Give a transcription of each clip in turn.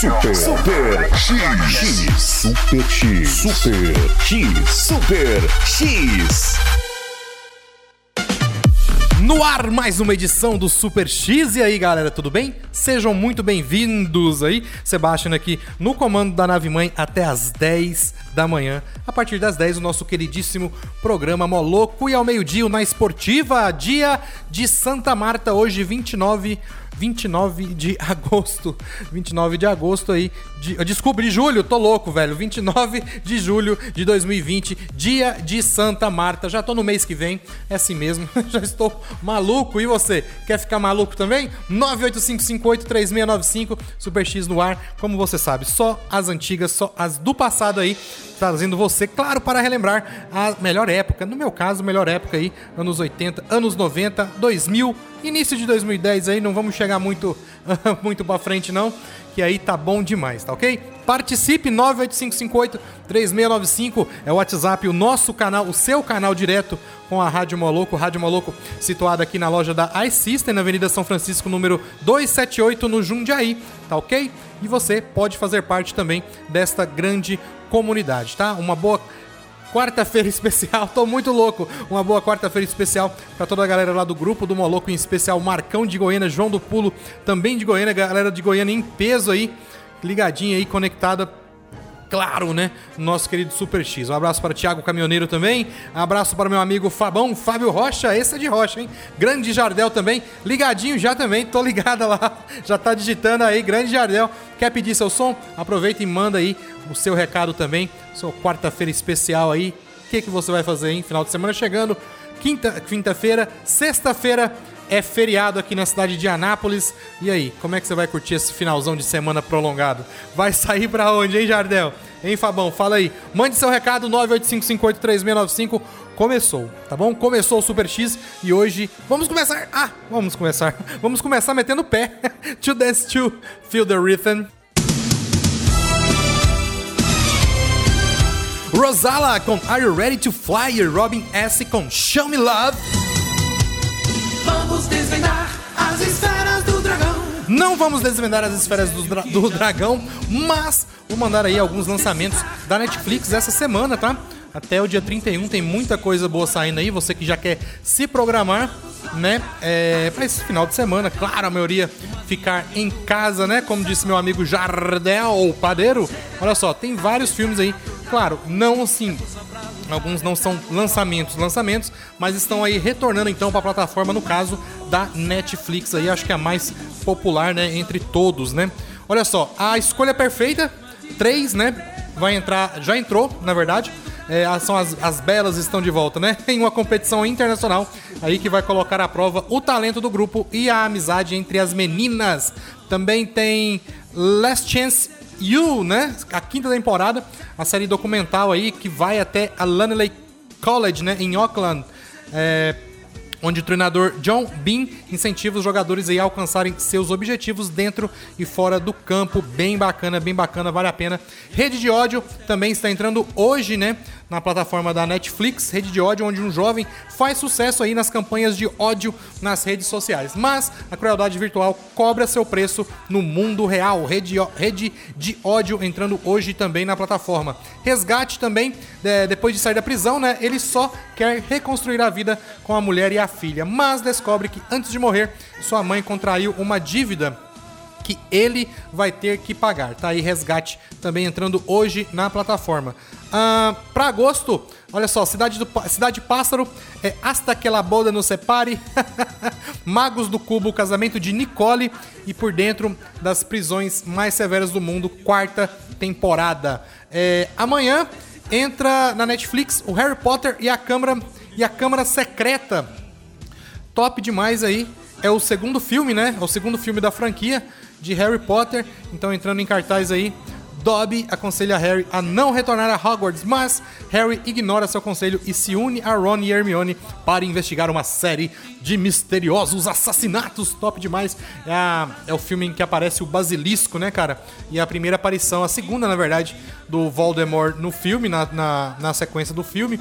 Super, Super X, X, Super X, Super X, Super X. No ar, mais uma edição do Super X. E aí, galera, tudo bem? Sejam muito bem-vindos aí. Sebastian aqui no comando da nave mãe até as 10 da manhã. A partir das 10, o nosso queridíssimo programa Moloco. E ao meio-dia, Na Esportiva, dia de Santa Marta, hoje 29 29 de agosto. 29 de agosto aí. De, desculpa, de julho, tô louco, velho. 29 de julho de 2020, dia de Santa Marta. Já tô no mês que vem, é assim mesmo. Já estou maluco. E você? Quer ficar maluco também? 985583695, Super X no ar. Como você sabe, só as antigas, só as do passado aí, trazendo você, claro, para relembrar a melhor época. No meu caso, melhor época aí, anos 80, anos 90, 2000 Início de 2010 aí, não vamos chegar muito, muito pra frente não, que aí tá bom demais, tá ok? Participe 98558-3695 é o WhatsApp, o nosso canal, o seu canal direto com a Rádio Moloco, Rádio Moloco situada aqui na loja da iSystem, na Avenida São Francisco, número 278, no Jundiaí, tá ok? E você pode fazer parte também desta grande comunidade, tá? Uma boa quarta-feira especial, tô muito louco. Uma boa quarta-feira especial para toda a galera lá do grupo do Moloco, em especial Marcão de Goiânia, João do Pulo, também de Goiânia, galera de Goiânia em peso aí, ligadinha aí, conectada. Claro, né? Nosso querido Super X. Um abraço para Thiago Caminhoneiro também. Um abraço para meu amigo Fabão, Fábio Rocha. Esse é de Rocha, hein? Grande Jardel também. Ligadinho já também. Tô ligada lá. Já tá digitando aí. Grande Jardel. Quer pedir seu som? Aproveita e manda aí o seu recado também. Sua quarta-feira especial aí. O que, que você vai fazer, hein? Final de semana chegando. Quinta, quinta-feira, sexta-feira é feriado aqui na cidade de Anápolis. E aí, como é que você vai curtir esse finalzão de semana prolongado? Vai sair pra onde, hein, Jardel? Hein, Fabão? Fala aí. Mande seu recado 985583695. Começou, tá bom? Começou o Super X e hoje vamos começar. Ah, vamos começar. Vamos começar metendo o pé. to dance to feel the rhythm. Rosala com Are You Ready to Fly? Robin S com Show Me Love. Vamos desvendar as esferas do dragão. Não vamos desvendar as esferas do, dra- do dragão, mas vou mandar aí alguns lançamentos da Netflix essa semana, tá? Até o dia 31 tem muita coisa boa saindo aí. Você que já quer se programar, né? É, esse final de semana, claro, a maioria ficar em casa, né? Como disse meu amigo Jardel, padeiro. Olha só, tem vários filmes aí. Claro, não assim, Alguns não são lançamentos, lançamentos, mas estão aí retornando então para a plataforma, no caso da Netflix aí, acho que é a mais popular, né, entre todos, né? Olha só, a escolha perfeita, três, né? Vai entrar, já entrou, na verdade. É, são as, as belas estão de volta, né? Em uma competição internacional aí que vai colocar à prova o talento do grupo e a amizade entre as meninas. Também tem Last Chance You, né? A quinta temporada, a série documental aí que vai até a Laneley College, né? Em Auckland. É, onde o treinador John Bean incentiva os jogadores a alcançarem seus objetivos dentro e fora do campo. Bem bacana, bem bacana, vale a pena. Rede de ódio também está entrando hoje, né? Na plataforma da Netflix, Rede de ódio, onde um jovem faz sucesso aí nas campanhas de ódio nas redes sociais. Mas a crueldade virtual cobra seu preço no mundo real. Rede, rede de ódio entrando hoje também na plataforma. Resgate também, é, depois de sair da prisão, né? Ele só quer reconstruir a vida com a mulher e a filha, mas descobre que antes de morrer, sua mãe contraiu uma dívida que ele vai ter que pagar. Tá aí resgate também entrando hoje na plataforma. Ah, para agosto, olha só, Cidade, do, Cidade Pássaro, é Hasta que la boda no separe, Magos do Cubo, Casamento de Nicole e Por Dentro das Prisões Mais Severas do Mundo, quarta temporada. É, amanhã entra na Netflix o Harry Potter e a Câmara e a Câmara Secreta. Top demais aí. É o segundo filme, né? É o segundo filme da franquia de Harry Potter. Então entrando em cartaz aí. Dobby aconselha Harry a não retornar a Hogwarts, mas Harry ignora seu conselho e se une a Ron e Hermione para investigar uma série de misteriosos assassinatos. Top demais. É, é o filme em que aparece o Basilisco, né, cara? E a primeira aparição, a segunda, na verdade, do Voldemort no filme, na, na, na sequência do filme.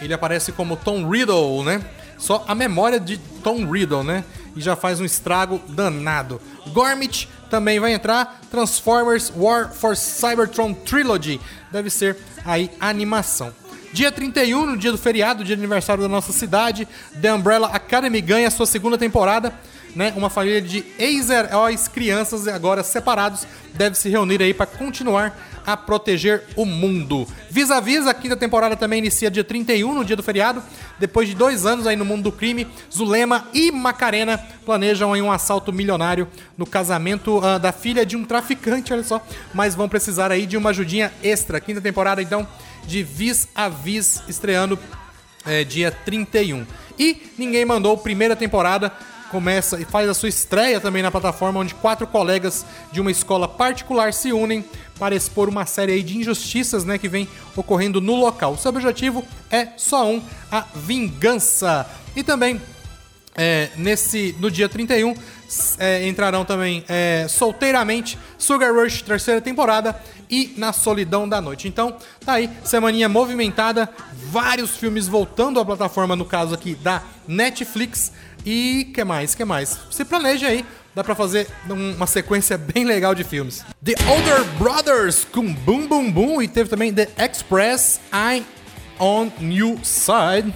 Ele aparece como Tom Riddle, né? Só a memória de Tom Riddle, né? E já faz um estrago danado. Gormit também vai entrar. Transformers War for Cybertron Trilogy. Deve ser aí animação. Dia 31, no dia do feriado, dia de aniversário da nossa cidade, The Umbrella Academy ganha sua segunda temporada né, uma família de ex-heróis, crianças agora separados, deve se reunir aí para continuar a proteger o mundo. Vis-a-vis, a quinta temporada também inicia dia 31, no dia do feriado. Depois de dois anos aí no mundo do crime, Zulema e Macarena planejam aí um assalto milionário no casamento uh, da filha de um traficante, olha só. Mas vão precisar aí de uma ajudinha extra. Quinta temporada, então, de Vis-a-Vis, estreando é, dia 31. E ninguém mandou primeira temporada começa e faz a sua estreia também na plataforma, onde quatro colegas de uma escola particular se unem para expor uma série de injustiças né, que vem ocorrendo no local. O seu objetivo é só um: a vingança. E também é, nesse no dia 31 é, entrarão também é, solteiramente Sugar Rush terceira temporada e Na Solidão da Noite. Então, tá aí, semaninha movimentada, vários filmes voltando à plataforma, no caso aqui da Netflix. E que mais? Que mais? Se planeja aí, dá pra fazer uma sequência bem legal de filmes. The Older Brothers com Boom Boom Boom e teve também The Express I on New Side.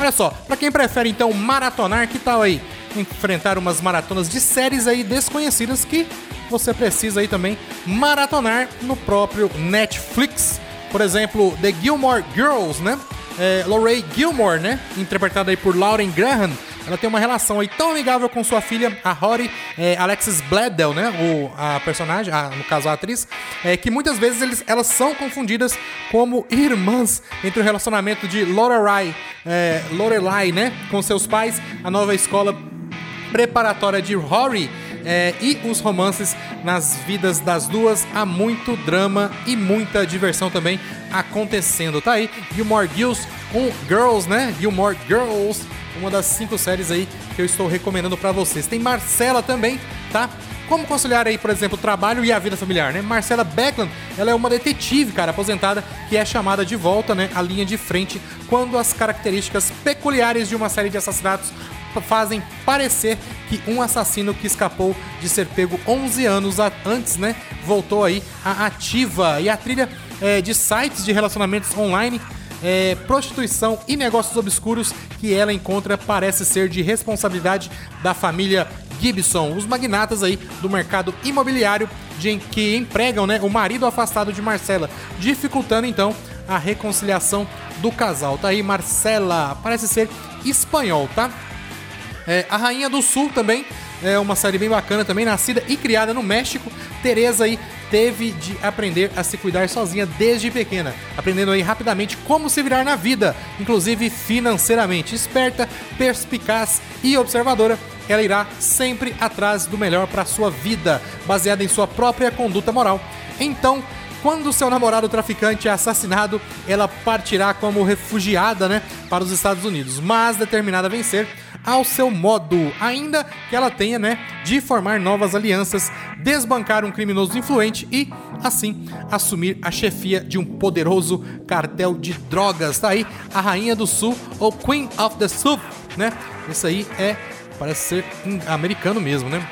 Olha só, para quem prefere então maratonar, que tal aí enfrentar umas maratonas de séries aí desconhecidas que você precisa aí também maratonar no próprio Netflix. Por exemplo, The Gilmore Girls, né? É, Lorraine Gilmore, né? Interpretada aí por Lauren Graham. Ela tem uma relação aí tão amigável com sua filha, a Rory é, Alexis Bledel, né? O, a personagem, a, no caso a atriz, é, que muitas vezes eles, elas são confundidas como irmãs entre o relacionamento de Lorelai, é, Lorelai, né? Com seus pais, a nova escola preparatória de Rory é, e os romances nas vidas das duas. Há muito drama e muita diversão também acontecendo. Tá aí, Gilmore Girls, um Girls, né? Gilmore Girls, uma das cinco séries aí que eu estou recomendando para vocês. Tem Marcela também, tá? Como conciliar aí, por exemplo, o trabalho e a vida familiar, né? Marcela Beckland, ela é uma detetive, cara, aposentada, que é chamada de volta, né, à linha de frente quando as características peculiares de uma série de assassinatos fazem parecer que um assassino que escapou de ser pego 11 anos antes, né, voltou aí à ativa. E a trilha é, de sites de relacionamentos online é, prostituição e negócios obscuros que ela encontra parece ser de responsabilidade da família Gibson, os magnatas aí do mercado imobiliário de, que empregam né, o marido afastado de Marcela, dificultando então a reconciliação do casal. Tá aí Marcela, parece ser espanhol, tá? É, a Rainha do Sul também é uma série bem bacana também, nascida e criada no México. Teresa aí teve de aprender a se cuidar sozinha desde pequena, aprendendo aí rapidamente como se virar na vida, inclusive financeiramente. Esperta, perspicaz e observadora, ela irá sempre atrás do melhor para sua vida, baseada em sua própria conduta moral. Então, quando seu namorado traficante é assassinado, ela partirá como refugiada, né, para os Estados Unidos, mas determinada a vencer ao seu modo, ainda que ela tenha, né, de formar novas alianças, desbancar um criminoso influente e, assim, assumir a chefia de um poderoso cartel de drogas. Tá aí a Rainha do Sul, ou Queen of the South, né? Isso aí é, parece ser americano mesmo, né?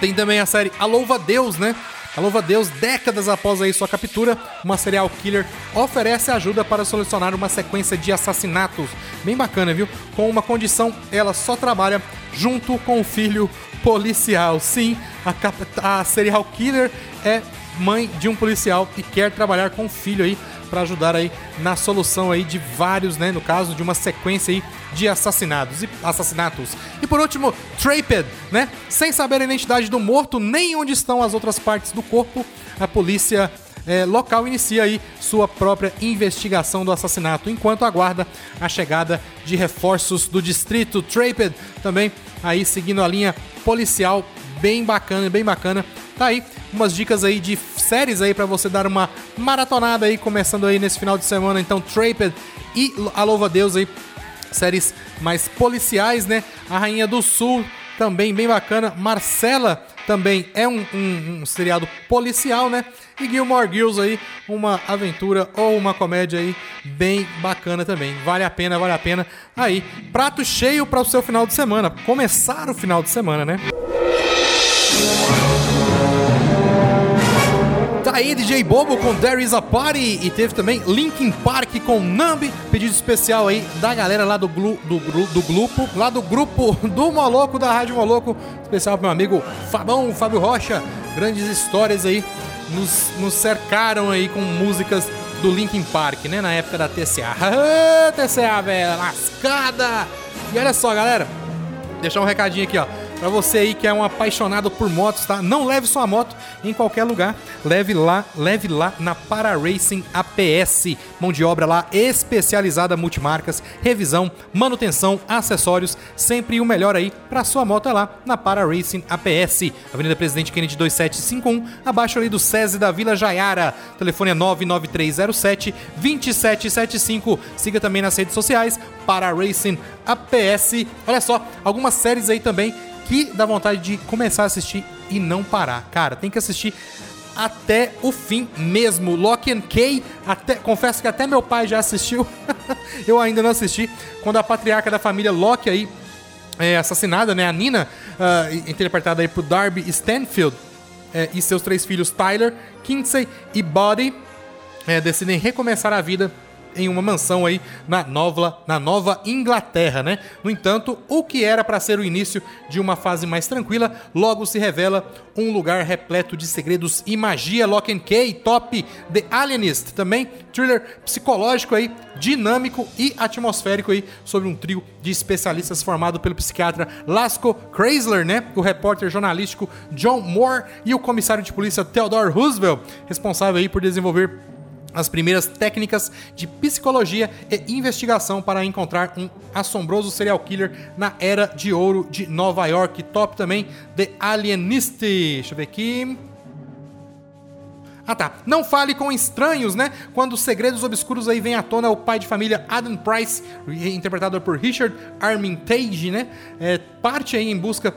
Tem também a série A Louva Deus, né? A Louva Deus, décadas após aí sua captura, uma serial killer oferece ajuda para solucionar uma sequência de assassinatos. Bem bacana, viu? Com uma condição, ela só trabalha junto com o filho policial. Sim, a, cap- a serial killer é mãe de um policial e quer trabalhar com o filho aí para ajudar aí na solução aí de vários, né, no caso de uma sequência aí de assassinatos e assassinatos. E por último, Traped, né? Sem saber a identidade do morto nem onde estão as outras partes do corpo, a polícia é, local inicia aí sua própria investigação do assassinato, enquanto aguarda a chegada de reforços do distrito. Traped também aí seguindo a linha policial bem bacana, bem bacana. Tá aí umas dicas aí de séries aí para você dar uma maratonada aí começando aí nesse final de semana. Então, Traped e A Louva Deus aí séries mais policiais, né? A Rainha do Sul também bem bacana. Marcela também é um, um- um seriado policial, né? E Gilmore Girls aí, uma aventura ou uma comédia aí bem bacana também. Vale a pena, vale a pena. Aí, prato cheio para o seu final de semana. Começar o final de semana, né? Tá aí DJ Bobo com There Is a Party e teve também Linkin Park com Numb, pedido especial aí da galera lá do, glu, do, do grupo, lá do grupo do Moloco, da Rádio Moloco, especial pro meu amigo Fabão, Fábio Rocha, grandes histórias aí, nos, nos cercaram aí com músicas do Linkin Park, né, na época da TCA. TCA, velho, lascada! E olha só, galera, deixar um recadinho aqui, ó. Pra você aí que é um apaixonado por motos, tá? Não leve sua moto em qualquer lugar. Leve lá, leve lá na Para Racing APS. Mão de obra lá especializada multimarcas, revisão, manutenção, acessórios, sempre o melhor aí pra sua moto é lá na Para Racing APS. Avenida Presidente Kennedy 2751, abaixo ali do SESI da Vila Jaiara. Telefone é 99307 2775. Siga também nas redes sociais Para Racing APS. Olha só, algumas séries aí também que dá vontade de começar a assistir e não parar. Cara, tem que assistir até o fim mesmo. Lock and Key, até, confesso que até meu pai já assistiu. Eu ainda não assisti. Quando a patriarca da família Locke aí é assassinada, né? A Nina, ah, interpretada aí por Darby Stanfield, é, e seus três filhos Tyler, Kinsey e Buddy é, decidem recomeçar a vida em uma mansão aí na nova, na nova Inglaterra, né? No entanto, o que era para ser o início de uma fase mais tranquila, logo se revela um lugar repleto de segredos e magia. Lock and Key, top The Alienist, também thriller psicológico aí, dinâmico e atmosférico aí sobre um trio de especialistas formado pelo psiquiatra Lasco Chrysler, né? O repórter jornalístico John Moore e o comissário de polícia Theodore Roosevelt, responsável aí por desenvolver as primeiras técnicas de psicologia e investigação para encontrar um assombroso serial killer na era de ouro de Nova York. Top também The Alienist. Deixa eu ver aqui. Ah tá, não fale com estranhos, né? Quando os segredos obscuros aí vêm à tona, o pai de família Adam Price, interpretado por Richard Armitage, né? É, parte aí em busca,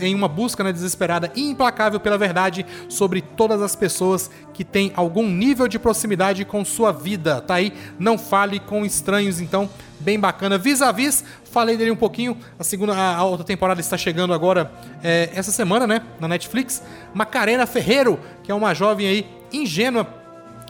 em uma busca né, desesperada e implacável pela verdade sobre todas as pessoas que têm algum nível de proximidade com sua vida, tá aí? Não fale com estranhos, então, bem bacana. Vis-a-vis, falei dele um pouquinho, a segunda, a, a outra temporada está chegando agora é, essa semana, né? Na Netflix. Macarena Ferreiro, que é uma jovem aí ingênua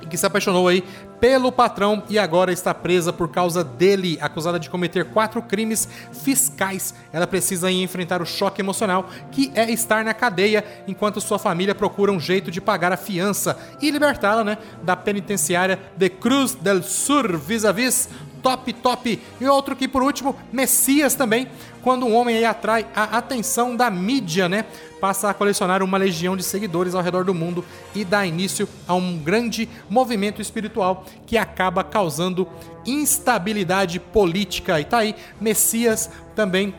que se apaixonou aí pelo patrão e agora está presa por causa dele, acusada de cometer quatro crimes fiscais. Ela precisa enfrentar o choque emocional que é estar na cadeia enquanto sua família procura um jeito de pagar a fiança e libertá-la, né, da penitenciária de Cruz del Sur, vis-a-vis top, top. E outro que, por último, Messias também, quando um homem atrai a atenção da mídia, né? Passa a colecionar uma legião de seguidores ao redor do mundo e dá início a um grande movimento espiritual que acaba causando instabilidade política. E tá aí, Messias também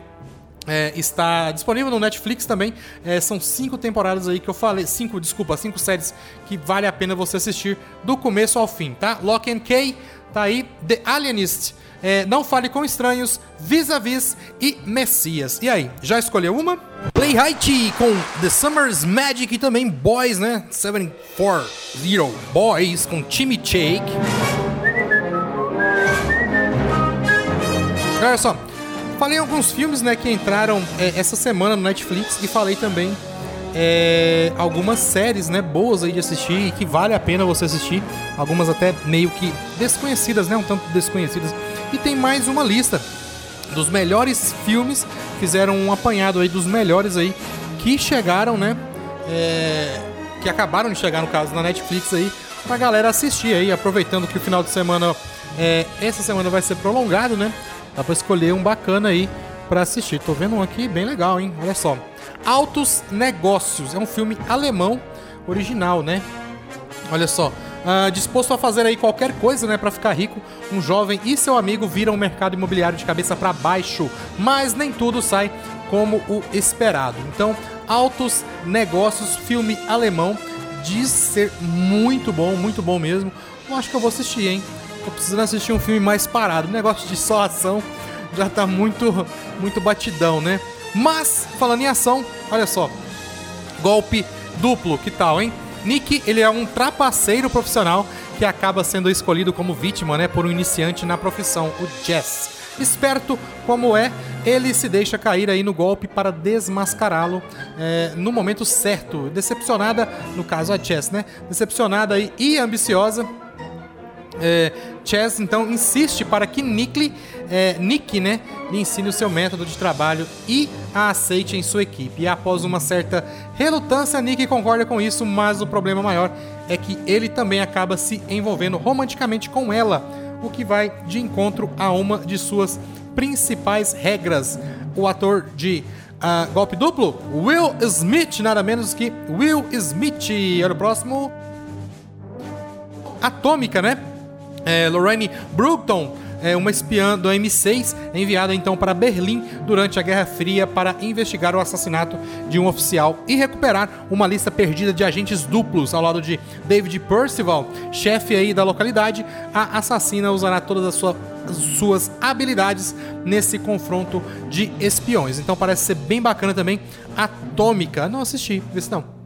É, está disponível no Netflix também. É, são cinco temporadas aí que eu falei. Cinco, desculpa, cinco séries que vale a pena você assistir do começo ao fim, tá? Lock and Key tá aí. The Alienist. é, Não Fale com Estranhos, Vis-a-Vis e Messias. E aí, já escolheu uma? Play Haiti com The Summer's Magic e também Boys, né? 740 Boys com Timmy Shake. Olha só, falei alguns filmes né, que entraram é, essa semana no Netflix e falei também é, algumas séries né, boas aí de assistir e que vale a pena você assistir. Algumas até meio que desconhecidas, né? Um tanto desconhecidas. E tem mais uma lista dos melhores filmes. Fizeram um apanhado aí dos melhores aí que chegaram, né? é, que acabaram de chegar, no caso, na Netflix aí, pra galera assistir aí, aproveitando que o final de semana, é, essa semana vai ser prolongado, né? Dá pra escolher um bacana aí pra assistir. Tô vendo um aqui bem legal, hein? Olha só. Altos Negócios. É um filme alemão original, né? Olha só. ah, disposto a fazer aí qualquer coisa, né, para ficar rico, um jovem e seu amigo viram o mercado imobiliário de cabeça para baixo, mas nem tudo sai como o esperado. Então, Altos Negócios, filme alemão, diz ser muito bom, muito bom mesmo. Eu acho que eu vou assistir, hein? Tô precisando assistir um filme mais parado. O negócio de só ação já tá muito, muito batidão, né? Mas, falando em ação, olha só. Golpe duplo, que tal, hein? Nick, ele é um trapaceiro profissional que acaba sendo escolhido como vítima, né, por um iniciante na profissão, o Jess. Esperto como é, ele se deixa cair aí no golpe para desmascará-lo é, no momento certo. Decepcionada, no caso a Jess, né? Decepcionada e ambiciosa, é, Chess então insiste para que Nick, é, Nick né, lhe ensine o seu método de trabalho e a aceite em sua equipe. E após uma certa relutância, Nick concorda com isso, mas o problema maior é que ele também acaba se envolvendo romanticamente com ela, o que vai de encontro a uma de suas principais regras. O ator de ah, Golpe Duplo, Will Smith, nada menos que Will Smith. Olha o próximo. Atômica, né? É, Lorraine Brooklyn, é, uma espiã do M6, é enviada então para Berlim durante a Guerra Fria para investigar o assassinato de um oficial e recuperar uma lista perdida de agentes duplos ao lado de David Percival, chefe aí da localidade. A assassina usará todas as sua- suas habilidades nesse confronto de espiões. Então parece ser bem bacana também. Atômica, não assisti, vê se não.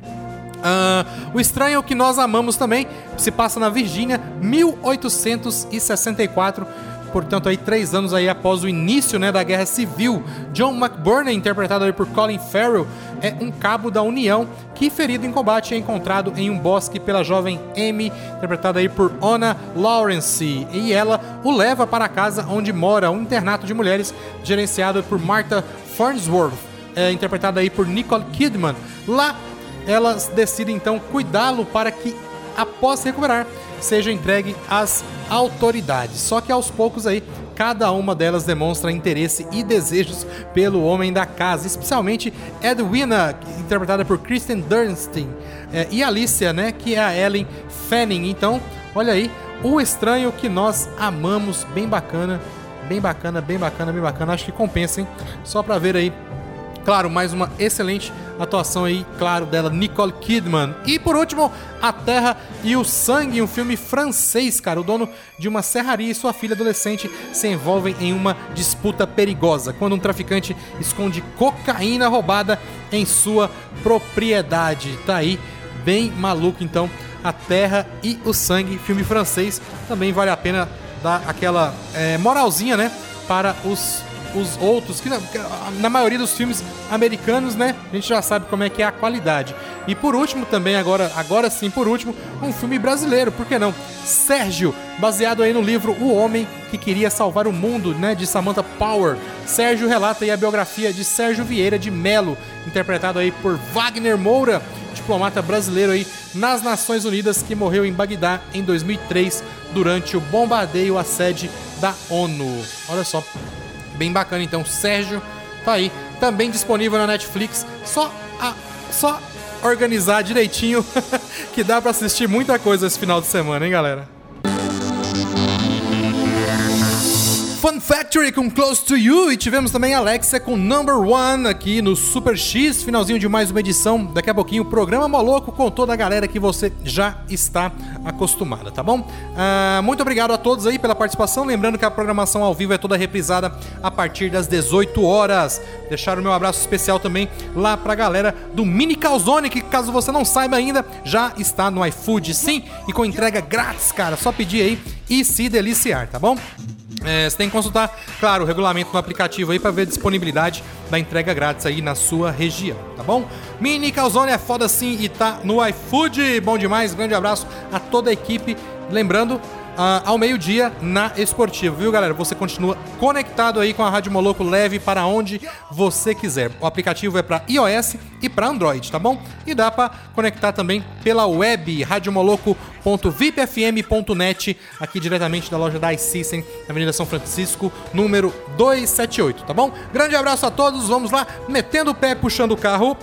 Ah, o Estranho que nós amamos também se passa na Virgínia, 1864. Portanto, aí três anos aí após o início né, da Guerra Civil, John McBurney, interpretado aí por Colin Farrell, é um cabo da União que, ferido em combate, é encontrado em um bosque pela jovem Amy, interpretada aí por Ona Lawrence, e ela o leva para a casa onde mora um internato de mulheres gerenciado por Martha Farnsworth, é, interpretada aí por Nicole Kidman. Lá elas decidem então cuidá-lo para que, após se recuperar, seja entregue às autoridades. Só que aos poucos aí, cada uma delas demonstra interesse e desejos pelo homem da casa, especialmente Edwina, interpretada por Kristen Dunst, é, e Alicia, né, que é a Ellen Fanning. Então, olha aí, o estranho que nós amamos, bem bacana, bem bacana, bem bacana, bem bacana. Acho que compensa, hein? Só pra ver aí Claro, mais uma excelente atuação aí, claro, dela, Nicole Kidman. E por último, A Terra e o Sangue, um filme francês, cara. O dono de uma serraria e sua filha adolescente se envolvem em uma disputa perigosa quando um traficante esconde cocaína roubada em sua propriedade. Tá aí, bem maluco então. A Terra e o Sangue, filme francês, também vale a pena dar aquela é, moralzinha, né, para os os outros, que na, na maioria dos filmes americanos, né, a gente já sabe como é que é a qualidade. E por último também, agora, agora sim, por último, um filme brasileiro, por que não? Sérgio, baseado aí no livro O Homem que Queria Salvar o Mundo, né, de Samantha Power. Sérgio relata aí a biografia de Sérgio Vieira de Melo, interpretado aí por Wagner Moura, diplomata brasileiro aí nas Nações Unidas que morreu em Bagdá em 2003 durante o bombardeio à sede da ONU. Olha só, Bem bacana, então. Sérgio tá aí. Também disponível na Netflix. Só, a, só organizar direitinho que dá pra assistir muita coisa esse final de semana, hein, galera? Fun Factory com Close to You e tivemos também Alexia com Number One aqui no Super X, finalzinho de mais uma edição. Daqui a pouquinho o programa Moloco com toda a galera que você já está acostumada, tá bom? Uh, muito obrigado a todos aí pela participação. Lembrando que a programação ao vivo é toda reprisada a partir das 18 horas. Deixar o meu abraço especial também lá pra galera do Mini Calzone, que caso você não saiba ainda, já está no iFood, sim, e com entrega grátis, cara. Só pedir aí e se deliciar, tá bom? É, você tem que consultar, claro, o regulamento no aplicativo aí para ver a disponibilidade da entrega grátis aí na sua região, tá bom? Mini Calzone é foda sim e tá no iFood. Bom demais, grande abraço a toda a equipe. Lembrando, Uh, ao meio-dia na Esportivo, viu, galera? Você continua conectado aí com a Rádio Moloco leve para onde você quiser. O aplicativo é para iOS e para Android, tá bom? E dá para conectar também pela web radiomoloco.vipfm.net, aqui diretamente da loja da iSystem, Avenida São Francisco, número 278, tá bom? Grande abraço a todos, vamos lá, metendo o pé, puxando o carro.